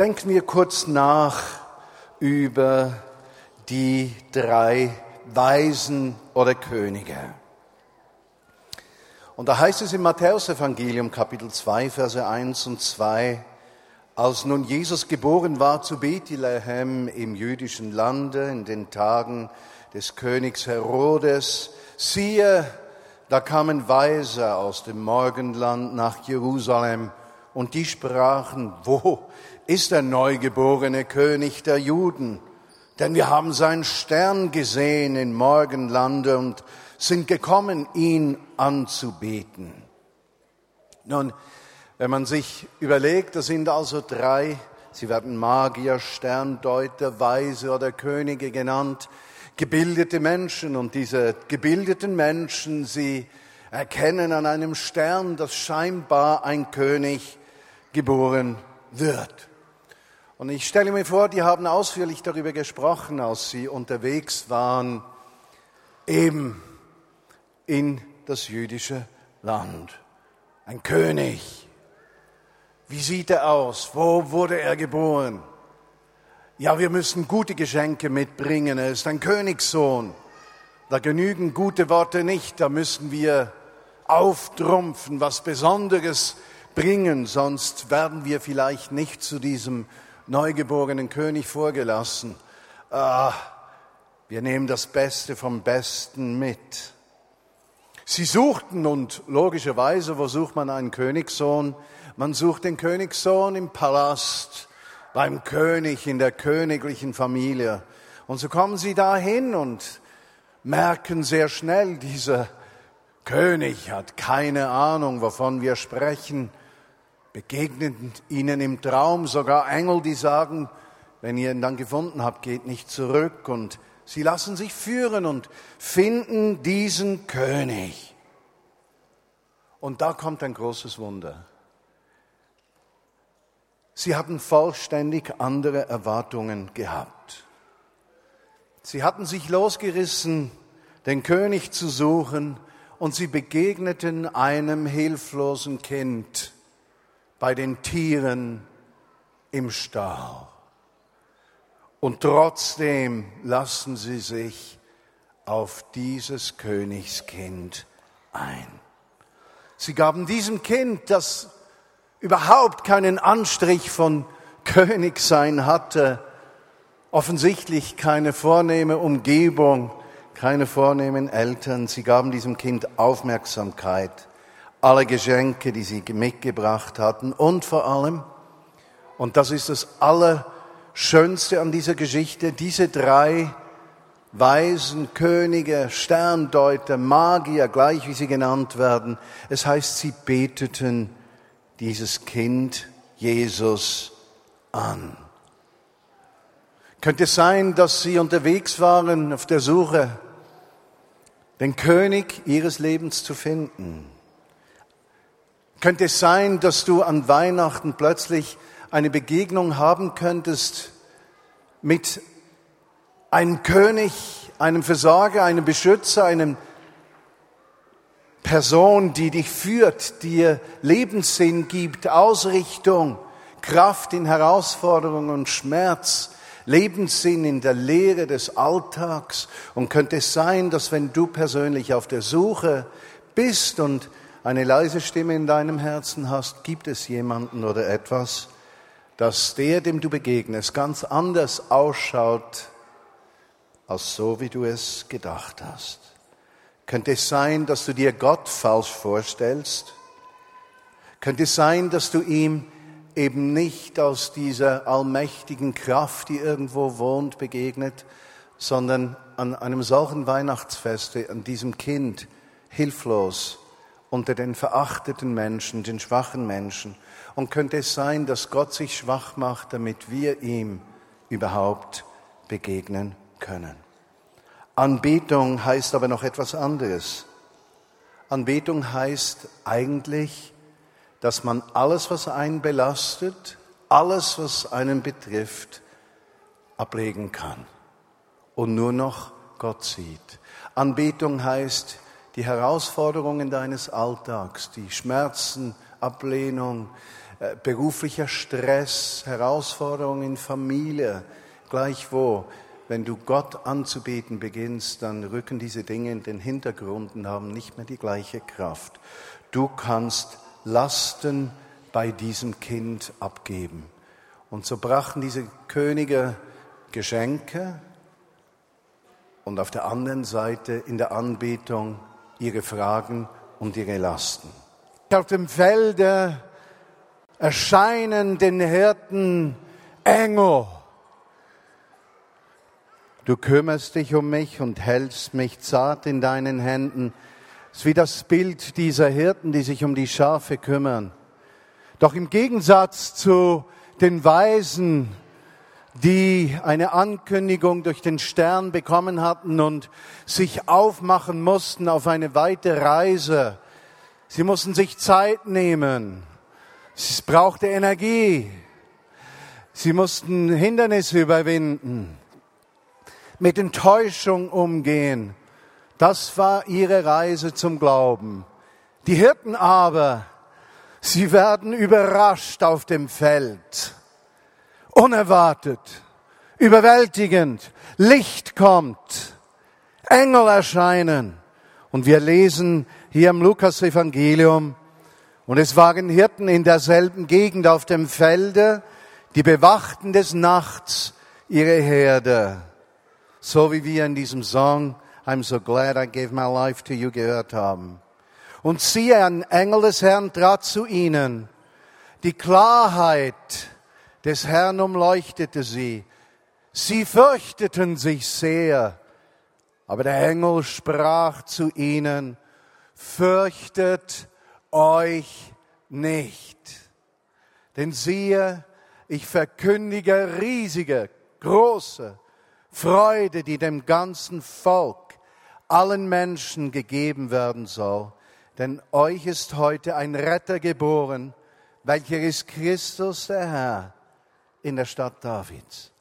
denken wir kurz nach über die drei Weisen oder Könige. Und da heißt es im Matthäusevangelium Kapitel 2, Verse 1 und 2, als nun Jesus geboren war zu Bethlehem im jüdischen Lande in den Tagen des Königs Herodes, siehe, da kamen Weise aus dem Morgenland nach Jerusalem und die sprachen, wo ist der neugeborene König der Juden? Denn wir haben seinen Stern gesehen im Morgenlande und sind gekommen, ihn anzubeten. Nun, wenn man sich überlegt, das sind also drei, sie werden Magier, Sterndeuter, Weise oder Könige genannt, gebildete Menschen und diese gebildeten Menschen, sie erkennen an einem Stern, dass scheinbar ein König geboren wird. Und ich stelle mir vor, die haben ausführlich darüber gesprochen, als sie unterwegs waren, eben in das jüdische Land. Ein König. Wie sieht er aus? Wo wurde er geboren? Ja, wir müssen gute Geschenke mitbringen. Er ist ein Königssohn. Da genügen gute Worte nicht. Da müssen wir auftrumpfen, was Besonderes bringen, sonst werden wir vielleicht nicht zu diesem neugeborenen König vorgelassen. Ah, wir nehmen das Beste vom Besten mit. Sie suchten und logischerweise, wo sucht man einen Königssohn? Man sucht den Königssohn im Palast, beim König, in der königlichen Familie. Und so kommen sie dahin und merken sehr schnell, dieser König hat keine Ahnung, wovon wir sprechen, begegnen ihnen im Traum sogar Engel, die sagen, wenn ihr ihn dann gefunden habt, geht nicht zurück und Sie lassen sich führen und finden diesen König. Und da kommt ein großes Wunder. Sie hatten vollständig andere Erwartungen gehabt. Sie hatten sich losgerissen, den König zu suchen, und sie begegneten einem hilflosen Kind bei den Tieren im Stall. Und trotzdem lassen sie sich auf dieses Königskind ein. Sie gaben diesem Kind, das überhaupt keinen Anstrich von Königsein hatte, offensichtlich keine vornehme Umgebung, keine vornehmen Eltern. Sie gaben diesem Kind Aufmerksamkeit, alle Geschenke, die sie mitgebracht hatten und vor allem, und das ist das aller Schönste an dieser Geschichte, diese drei Weisen, Könige, Sterndeuter, Magier, gleich wie sie genannt werden, es heißt, sie beteten dieses Kind Jesus an. Könnte es sein, dass sie unterwegs waren auf der Suche, den König ihres Lebens zu finden? Könnte es sein, dass du an Weihnachten plötzlich eine Begegnung haben könntest mit einem König, einem Versorger, einem Beschützer, einem Person, die dich führt, dir Lebenssinn gibt, Ausrichtung, Kraft in Herausforderung und Schmerz, Lebenssinn in der Lehre des Alltags. Und könnte es sein, dass wenn du persönlich auf der Suche bist und eine leise Stimme in deinem Herzen hast, gibt es jemanden oder etwas, dass der, dem du begegnest, ganz anders ausschaut, als so, wie du es gedacht hast. Könnte es sein, dass du dir Gott falsch vorstellst? Könnte es sein, dass du ihm eben nicht aus dieser allmächtigen Kraft, die irgendwo wohnt, begegnet, sondern an einem solchen Weihnachtsfeste, an diesem Kind, hilflos unter den verachteten Menschen, den schwachen Menschen, und könnte es sein, dass Gott sich schwach macht, damit wir ihm überhaupt begegnen können. Anbetung heißt aber noch etwas anderes. Anbetung heißt eigentlich, dass man alles, was einen belastet, alles, was einen betrifft, ablegen kann und nur noch Gott sieht. Anbetung heißt, die Herausforderungen deines Alltags, die Schmerzen, Ablehnung, äh, beruflicher Stress, Herausforderungen in Familie, gleichwo. Wenn du Gott anzubeten beginnst, dann rücken diese Dinge in den Hintergrund und haben nicht mehr die gleiche Kraft. Du kannst Lasten bei diesem Kind abgeben. Und so brachten diese Könige Geschenke und auf der anderen Seite in der Anbetung ihre Fragen und ihre Lasten. Auf dem Felde erscheinen den Hirten Engel. Du kümmerst dich um mich und hältst mich zart in deinen Händen. Es ist wie das Bild dieser Hirten, die sich um die Schafe kümmern. Doch im Gegensatz zu den Weisen, die eine Ankündigung durch den Stern bekommen hatten und sich aufmachen mussten auf eine weite Reise. Sie mussten sich Zeit nehmen. Es brauchte Energie. Sie mussten Hindernisse überwinden, mit Enttäuschung umgehen. Das war ihre Reise zum Glauben. Die Hirten aber, sie werden überrascht auf dem Feld unerwartet, überwältigend. Licht kommt, Engel erscheinen. Und wir lesen hier im Lukas-Evangelium, und es waren Hirten in derselben Gegend auf dem Felde, die bewachten des Nachts ihre Herde. So wie wir in diesem Song I'm so glad I gave my life to you gehört haben. Und siehe, ein Engel des Herrn trat zu ihnen. Die Klarheit des Herrn umleuchtete sie. Sie fürchteten sich sehr. Aber der Engel sprach zu ihnen, fürchtet euch nicht. Denn siehe, ich verkündige riesige, große Freude, die dem ganzen Volk, allen Menschen gegeben werden soll. Denn euch ist heute ein Retter geboren, welcher ist Christus der Herr in der Stadt Davids.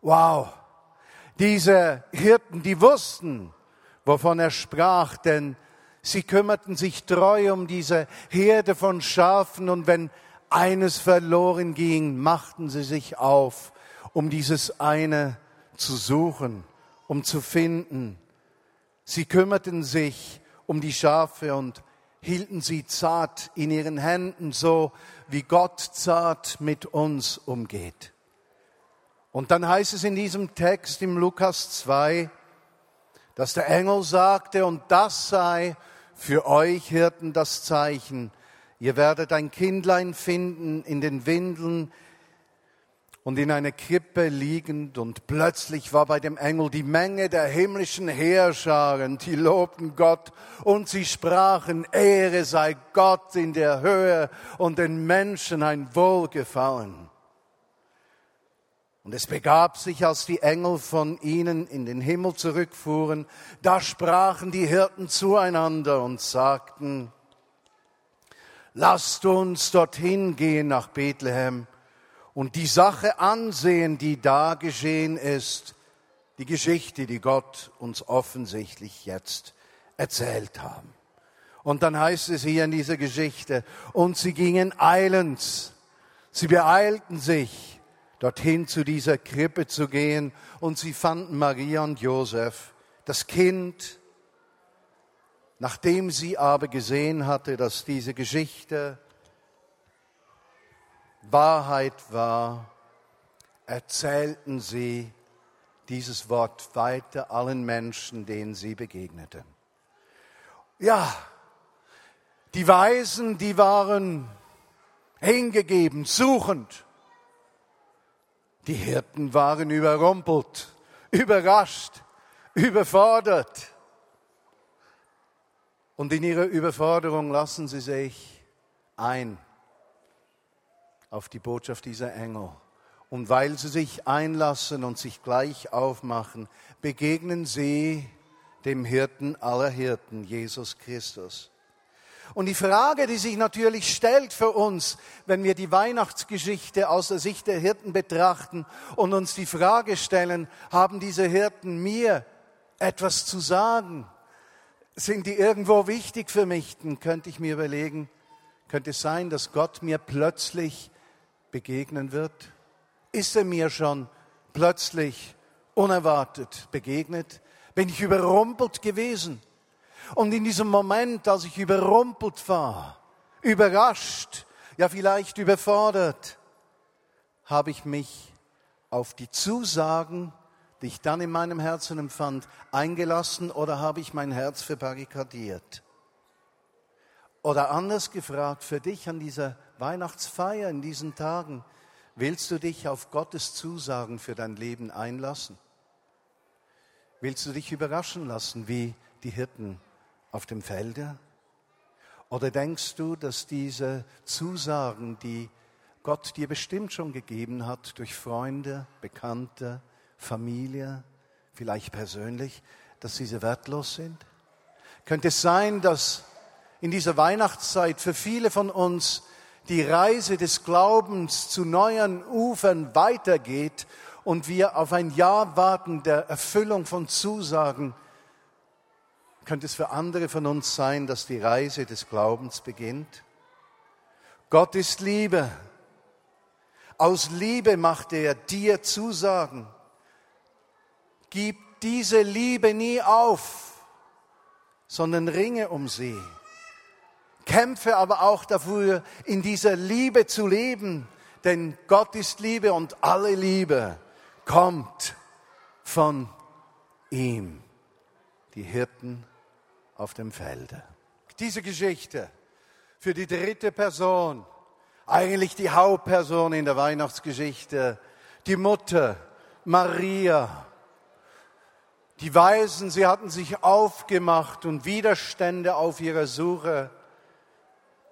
Wow, diese Hirten, die wussten, wovon er sprach, denn sie kümmerten sich treu um diese Herde von Schafen und wenn eines verloren ging, machten sie sich auf, um dieses eine zu suchen, um zu finden. Sie kümmerten sich um die Schafe und hielten sie zart in ihren Händen, so wie Gott zart mit uns umgeht. Und dann heißt es in diesem Text im Lukas 2, dass der Engel sagte, und das sei für euch Hirten das Zeichen, ihr werdet ein Kindlein finden in den Windeln, und in einer Krippe liegend und plötzlich war bei dem Engel die Menge der himmlischen Heerscharen, die lobten Gott und sie sprachen, Ehre sei Gott in der Höhe und den Menschen ein Wohlgefallen. Und es begab sich, als die Engel von ihnen in den Himmel zurückfuhren, da sprachen die Hirten zueinander und sagten, lasst uns dorthin gehen nach Bethlehem und die Sache ansehen, die da geschehen ist, die Geschichte, die Gott uns offensichtlich jetzt erzählt haben. Und dann heißt es hier in dieser Geschichte, und sie gingen eilends, sie beeilten sich, dorthin zu dieser Krippe zu gehen, und sie fanden Maria und Josef, das Kind, nachdem sie aber gesehen hatte, dass diese Geschichte Wahrheit war, erzählten sie dieses Wort weiter allen Menschen, denen sie begegneten. Ja, die Weisen, die waren hingegeben, suchend. Die Hirten waren überrumpelt, überrascht, überfordert. Und in ihrer Überforderung lassen sie sich ein auf die Botschaft dieser Engel. Und weil sie sich einlassen und sich gleich aufmachen, begegnen sie dem Hirten aller Hirten, Jesus Christus. Und die Frage, die sich natürlich stellt für uns, wenn wir die Weihnachtsgeschichte aus der Sicht der Hirten betrachten und uns die Frage stellen, haben diese Hirten mir etwas zu sagen? Sind die irgendwo wichtig für mich? Dann könnte ich mir überlegen, Könnte es sein, dass Gott mir plötzlich begegnen wird? Ist er mir schon plötzlich unerwartet begegnet? Bin ich überrumpelt gewesen? Und in diesem Moment, als ich überrumpelt war, überrascht, ja vielleicht überfordert, habe ich mich auf die Zusagen, die ich dann in meinem Herzen empfand, eingelassen oder habe ich mein Herz verbarrikadiert? Oder anders gefragt, für dich an dieser Weihnachtsfeier, in diesen Tagen, willst du dich auf Gottes Zusagen für dein Leben einlassen? Willst du dich überraschen lassen wie die Hirten auf dem Felde? Oder denkst du, dass diese Zusagen, die Gott dir bestimmt schon gegeben hat, durch Freunde, Bekannte, Familie, vielleicht persönlich, dass diese wertlos sind? Könnte es sein, dass in dieser Weihnachtszeit für viele von uns die Reise des Glaubens zu neuen Ufern weitergeht und wir auf ein Jahr warten der Erfüllung von Zusagen, könnte es für andere von uns sein, dass die Reise des Glaubens beginnt? Gott ist Liebe. Aus Liebe macht er dir Zusagen. Gib diese Liebe nie auf, sondern ringe um sie. Kämpfe aber auch dafür, in dieser Liebe zu leben, denn Gott ist Liebe und alle Liebe kommt von ihm. Die Hirten auf dem Felde. Diese Geschichte für die dritte Person, eigentlich die Hauptperson in der Weihnachtsgeschichte, die Mutter Maria. Die Weisen, sie hatten sich aufgemacht und Widerstände auf ihrer Suche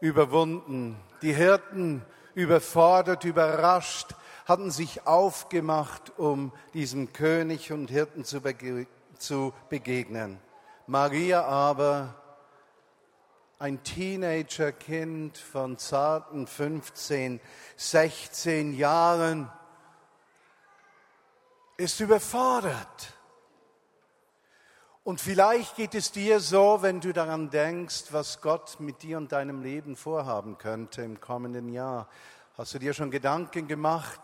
überwunden. Die Hirten, überfordert, überrascht, hatten sich aufgemacht, um diesem König und Hirten zu, bege zu begegnen. Maria aber, ein Teenagerkind von zarten 15, 16 Jahren, ist überfordert. Und vielleicht geht es dir so, wenn du daran denkst, was Gott mit dir und deinem Leben vorhaben könnte im kommenden Jahr. Hast du dir schon Gedanken gemacht,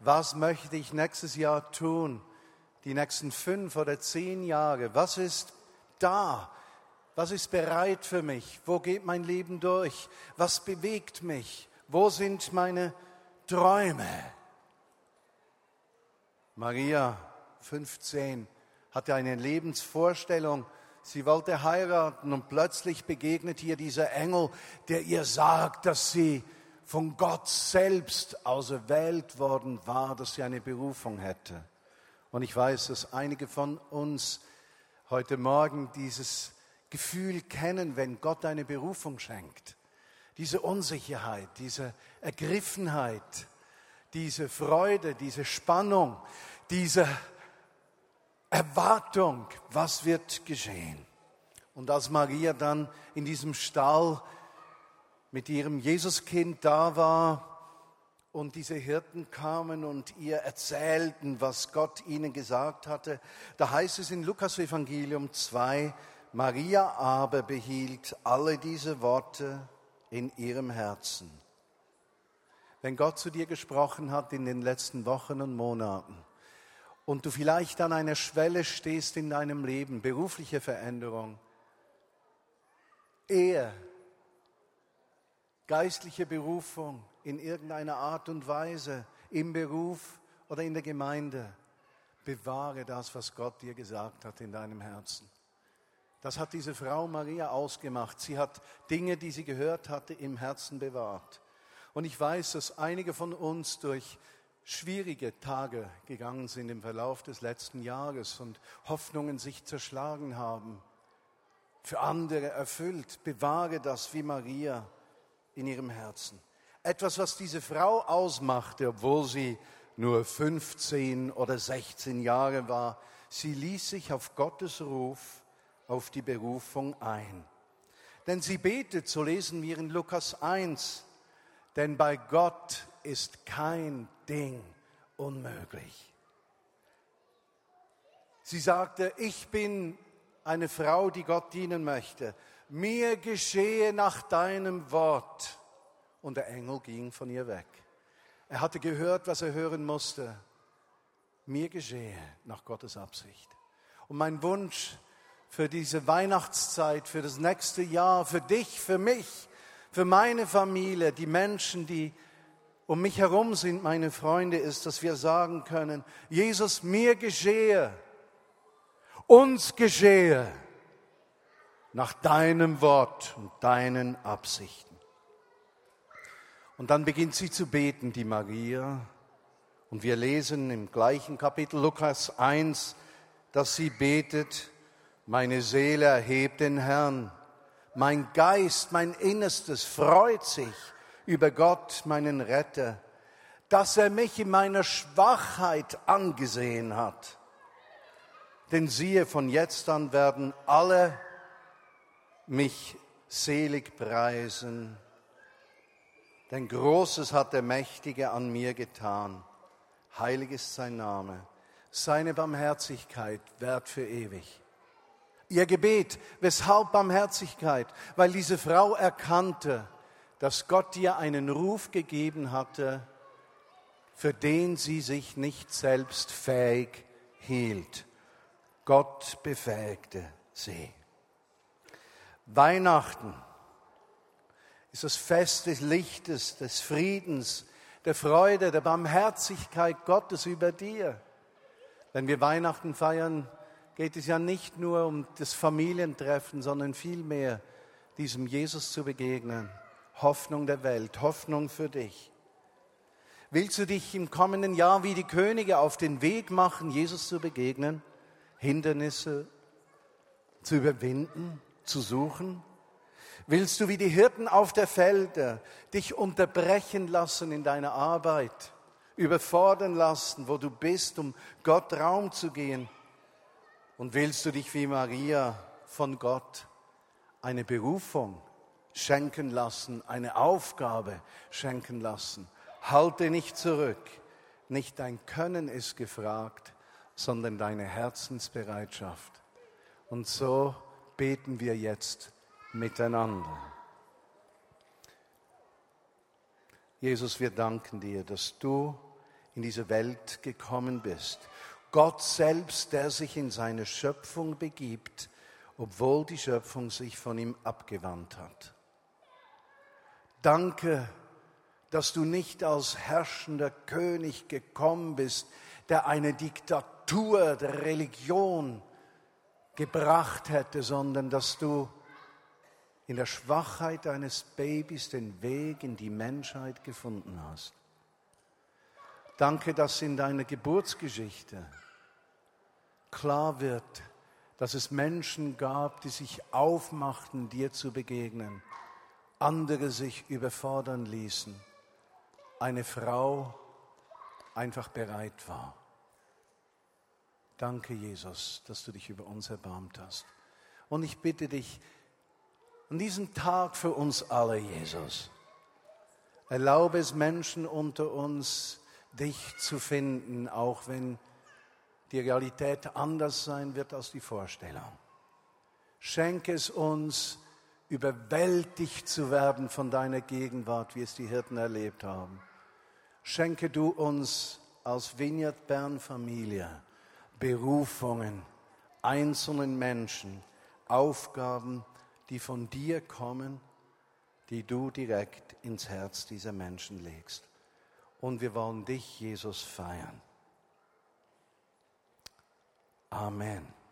was möchte ich nächstes Jahr tun, die nächsten fünf oder zehn Jahre? Was ist da? Was ist bereit für mich? Wo geht mein Leben durch? Was bewegt mich? Wo sind meine Träume? Maria, 15, hatte eine Lebensvorstellung. Sie wollte heiraten und plötzlich begegnet ihr dieser Engel, der ihr sagt, dass sie von Gott selbst auserwählt worden war, dass sie eine Berufung hätte. Und ich weiß, dass einige von uns heute Morgen dieses Gefühl kennen, wenn Gott eine Berufung schenkt. Diese Unsicherheit, diese Ergriffenheit, diese Freude, diese Spannung, diese Erwartung, was wird geschehen. Und als Maria dann in diesem Stall mit ihrem Jesuskind da war und diese Hirten kamen und ihr erzählten, was Gott ihnen gesagt hatte, da heißt es in Lukas Evangelium 2, Maria aber behielt alle diese Worte in ihrem Herzen. Wenn Gott zu dir gesprochen hat in den letzten Wochen und Monaten, und du vielleicht an einer Schwelle stehst in deinem Leben, berufliche Veränderung, Ehe, geistliche Berufung in irgendeiner Art und Weise, im Beruf oder in der Gemeinde, bewahre das, was Gott dir gesagt hat in deinem Herzen. Das hat diese Frau Maria ausgemacht. Sie hat Dinge, die sie gehört hatte, im Herzen bewahrt. Und ich weiß, dass einige von uns durch schwierige Tage gegangen sind im Verlauf des letzten Jahres und Hoffnungen sich zerschlagen haben, für andere erfüllt. Bewahre das wie Maria in ihrem Herzen. Etwas, was diese Frau ausmachte, obwohl sie nur 15 oder 16 Jahre war, sie ließ sich auf Gottes Ruf, auf die Berufung ein. Denn sie betet, so lesen wir in Lukas 1, denn bei Gott ist kein Ding unmöglich. Sie sagte, ich bin eine Frau, die Gott dienen möchte. mir geschehe nach deinem Wort. Und der Engel ging von ihr weg. Er hatte gehört, was er hören musste. Mir geschehe nach Gottes Absicht. Und mein Wunsch für diese Weihnachtszeit, für das nächste Jahr, für dich, für mich, für meine Familie, die Menschen, die um mich herum sind, meine Freunde, ist, dass wir sagen können, Jesus, mir geschehe, uns geschehe nach deinem Wort und deinen Absichten. Und dann beginnt sie zu beten, die Maria. Und wir lesen im gleichen Kapitel Lukas 1, dass sie betet, meine Seele erhebt den Herrn, mein Geist, mein Innerstes freut sich über Gott, meinen Retter, dass er mich in meiner Schwachheit angesehen hat. Denn siehe, von jetzt an werden alle mich selig preisen, denn Großes hat der Mächtige an mir getan. Heilig ist sein Name. Seine Barmherzigkeit währt für ewig. Ihr Gebet, weshalb Barmherzigkeit? Weil diese Frau erkannte, dass Gott ihr einen Ruf gegeben hatte, für den sie sich nicht selbst fähig hielt. Gott befähigte sie. Weihnachten ist das Fest des Lichtes, des Friedens, der Freude, der Barmherzigkeit Gottes über dir. Wenn wir Weihnachten feiern, geht es ja nicht nur um das Familientreffen, sondern vielmehr diesem Jesus zu begegnen. Hoffnung der Welt, Hoffnung für dich. Willst du dich im kommenden Jahr wie die Könige auf den Weg machen, Jesus zu begegnen, Hindernisse zu überwinden, zu suchen? Willst du wie die Hirten auf der Felder dich unterbrechen lassen in deiner Arbeit, überfordern lassen, wo du bist, um Gott Raum zu gehen? Und willst du dich wie Maria von Gott eine Berufung schenken lassen, eine Aufgabe schenken lassen? Halte nicht zurück. Nicht dein Können ist gefragt, sondern deine Herzensbereitschaft. Und so beten wir jetzt miteinander. Jesus, wir danken dir, dass du in diese Welt gekommen bist. Gott selbst, der sich in seine Schöpfung begibt, obwohl die Schöpfung sich von ihm abgewandt hat. Danke, dass du nicht als herrschender König gekommen bist, der eine Diktatur der Religion gebracht hätte, sondern dass du in der Schwachheit deines Babys den Weg in die Menschheit gefunden hast. Danke, dass in deiner Geburtsgeschichte klar wird, dass es Menschen gab, die sich aufmachten, dir zu begegnen, andere sich überfordern ließen, eine Frau einfach bereit war. Danke, Jesus, dass du dich über uns erbarmt hast. Und ich bitte dich, an diesem Tag für uns alle, Jesus, erlaube es Menschen unter uns, dich zu finden, auch wenn die Realität anders sein wird als die Vorstellung. Schenke es uns, überwältigt zu werden von deiner Gegenwart, wie es die Hirten erlebt haben. Schenke du uns als Vineyard Bern Familie Berufungen, einzelnen Menschen, Aufgaben, die von dir kommen, die du direkt ins Herz dieser Menschen legst. Und wir wollen dich, Jesus, feiern. Amen.